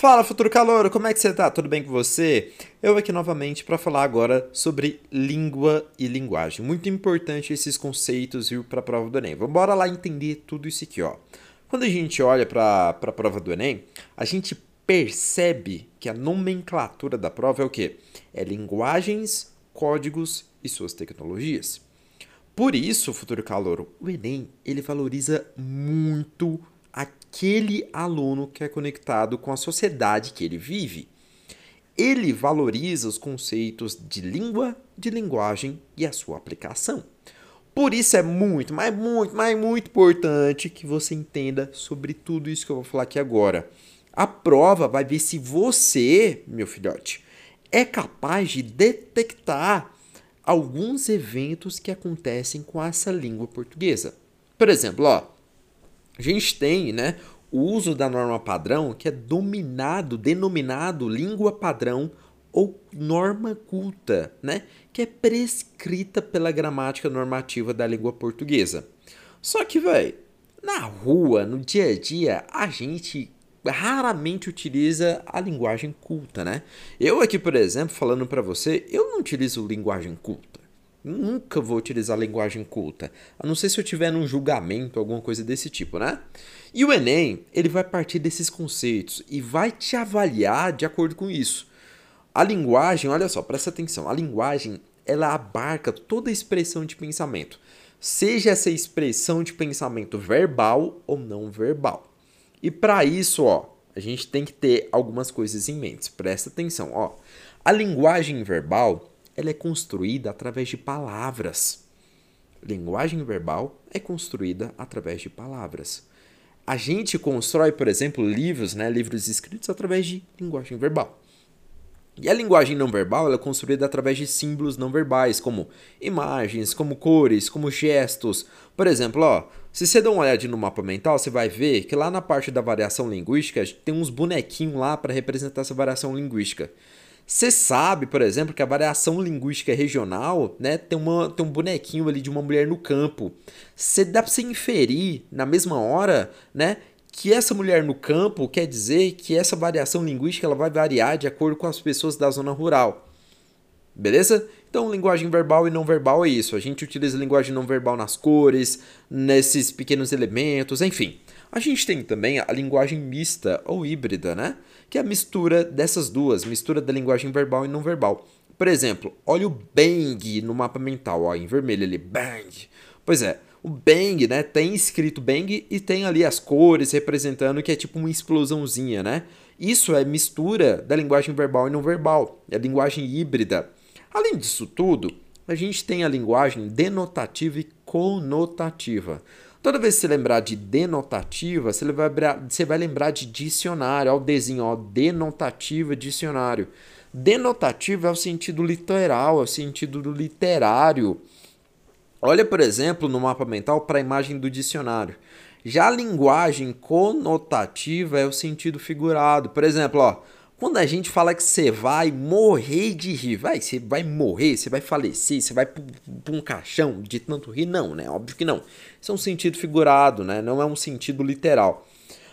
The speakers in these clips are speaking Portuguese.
Fala, futuro calouro, como é que você tá? Tudo bem com você? Eu aqui novamente para falar agora sobre língua e linguagem. Muito importante esses conceitos vir para a prova do Enem. Vamos bora lá entender tudo isso aqui, ó. Quando a gente olha para a prova do Enem, a gente percebe que a nomenclatura da prova é o quê? É linguagens, códigos e suas tecnologias. Por isso, futuro calouro, o Enem ele valoriza muito aquele aluno que é conectado com a sociedade que ele vive. Ele valoriza os conceitos de língua, de linguagem e a sua aplicação. Por isso é muito, mas muito, mas muito importante que você entenda sobre tudo isso que eu vou falar aqui agora. A prova vai ver se você, meu filhote, é capaz de detectar alguns eventos que acontecem com essa língua portuguesa. Por exemplo, ó, a gente tem, né, o uso da norma padrão, que é dominado, denominado língua padrão ou norma culta, né, que é prescrita pela gramática normativa da língua portuguesa. Só que, velho, na rua, no dia a dia, a gente raramente utiliza a linguagem culta, né? Eu aqui, por exemplo, falando para você, eu não utilizo linguagem culta. Nunca vou utilizar linguagem culta, a não ser se eu tiver num julgamento, alguma coisa desse tipo, né? E o Enem, ele vai partir desses conceitos e vai te avaliar de acordo com isso. A linguagem, olha só, presta atenção, a linguagem, ela abarca toda a expressão de pensamento, seja essa expressão de pensamento verbal ou não verbal. E para isso, ó, a gente tem que ter algumas coisas em mente. Presta atenção, ó. A linguagem verbal ela é construída através de palavras. Linguagem verbal é construída através de palavras. A gente constrói, por exemplo, livros, né, livros escritos através de linguagem verbal. E a linguagem não verbal é construída através de símbolos não verbais, como imagens, como cores, como gestos. Por exemplo, ó, se você dá uma olhada no mapa mental, você vai ver que lá na parte da variação linguística tem uns bonequinhos lá para representar essa variação linguística. Você sabe, por exemplo, que a variação linguística regional, né, tem, uma, tem um bonequinho ali de uma mulher no campo. Você dá para você inferir na mesma hora, né, que essa mulher no campo quer dizer que essa variação linguística ela vai variar de acordo com as pessoas da zona rural. Beleza? Então, linguagem verbal e não verbal é isso. A gente utiliza linguagem não verbal nas cores, nesses pequenos elementos, enfim. A gente tem também a linguagem mista ou híbrida, né? Que é a mistura dessas duas, mistura da linguagem verbal e não verbal. Por exemplo, olha o bang no mapa mental, ó, em vermelho ali, bang. Pois é, o bang, né, tem escrito bang e tem ali as cores representando que é tipo uma explosãozinha, né? Isso é mistura da linguagem verbal e não verbal, é a linguagem híbrida. Além disso tudo, a gente tem a linguagem denotativa e conotativa. Toda vez que você lembrar de denotativa, você vai, você vai lembrar de dicionário. Olha o desenho, ó, denotativa, dicionário. Denotativa é o sentido literal, é o sentido do literário. Olha, por exemplo, no mapa mental para a imagem do dicionário. Já a linguagem conotativa é o sentido figurado. Por exemplo, ó, quando a gente fala que você vai morrer de rir, vai, você vai morrer, você vai falecer, você vai para um caixão de tanto rir, não, né? Óbvio que não. Isso é um sentido figurado, né? Não é um sentido literal.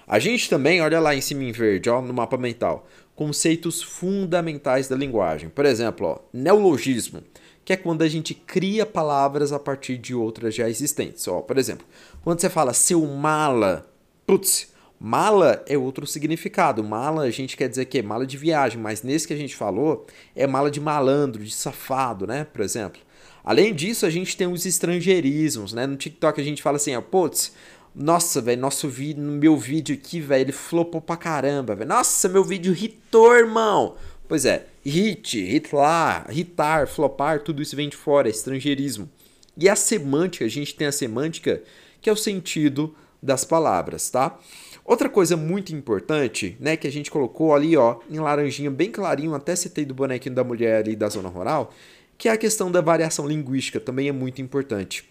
A gente também, olha lá em cima em verde, ó, no mapa mental, conceitos fundamentais da linguagem. Por exemplo, ó, neologismo, que é quando a gente cria palavras a partir de outras já existentes. Ó, por exemplo, quando você fala seu mala, putz, Mala é outro significado. Mala a gente quer dizer que é mala de viagem, mas nesse que a gente falou é mala de malandro, de safado, né? Por exemplo. Além disso, a gente tem os estrangeirismos, né? No TikTok a gente fala assim, ó, putz, nossa, velho, nosso vídeo, meu vídeo aqui, velho, ele flopou pra caramba, velho. Nossa, meu vídeo hitou, irmão. Pois é, hit, hitlar, hitar, flopar, tudo isso vem de fora, é estrangeirismo. E a semântica, a gente tem a semântica, que é o sentido das palavras, tá? Outra coisa muito importante, né, que a gente colocou ali, ó, em laranjinha bem clarinho, até citei do bonequinho da mulher ali da zona rural, que é a questão da variação linguística, também é muito importante.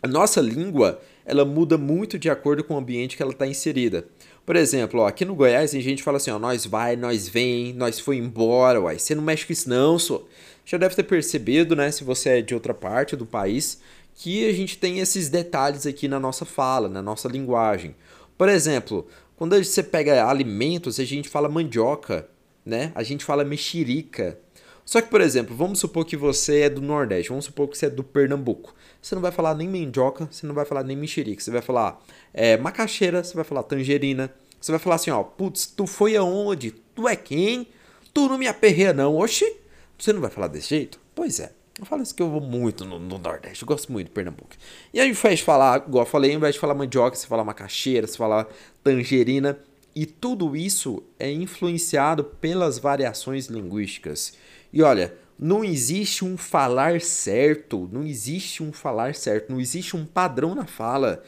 A nossa língua, ela muda muito de acordo com o ambiente que ela está inserida. Por exemplo, ó, aqui no Goiás a gente fala assim, ó, nós vai, nós vem, nós foi embora, uai. Você não mexe com isso não, só. Já deve ter percebido, né, se você é de outra parte do país, que a gente tem esses detalhes aqui na nossa fala, na nossa linguagem. Por exemplo, Quando você pega alimentos, a gente fala mandioca, né? A gente fala mexerica. Só que, por exemplo, vamos supor que você é do Nordeste, vamos supor que você é do Pernambuco. Você não vai falar nem mandioca, você não vai falar nem mexerica. Você vai falar é, macaxeira, você vai falar tangerina. Você vai falar assim, ó, putz, tu foi aonde? Tu é quem? Tu não me aperreia não, oxi. Você não vai falar desse jeito? Pois é. Eu falo isso que eu vou muito no, no, Nordeste, eu gosto muito de Pernambuco. E aí, ao invés de falar, igual eu falei, ao invés de falar mandioca, você fala macaxeira, você fala tangerina. E tudo isso é influenciado pelas variações linguísticas. E olha, não existe um falar certo, não existe um falar certo, não existe um padrão na fala.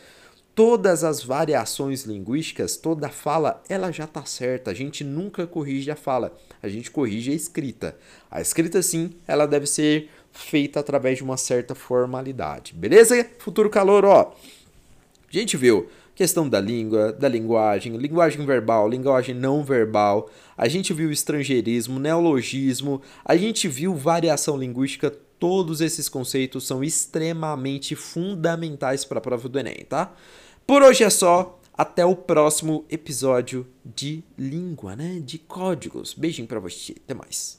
Todas as variações linguísticas, toda fala, ela já está certa. A gente nunca corrige a fala, a gente corrige a escrita. A escrita, sim, ela deve ser feita através de uma certa formalidade. Beleza? Futuro calor, ó. A gente viu questão da língua, da linguagem, linguagem verbal, linguagem não verbal. A gente viu estrangeirismo, neologismo, a gente viu variação linguística. Todos esses conceitos são extremamente fundamentais para a prova do Enem, tá? Por hoje é só. Até o próximo episódio de língua, né? De códigos. Beijinho para você. Até mais.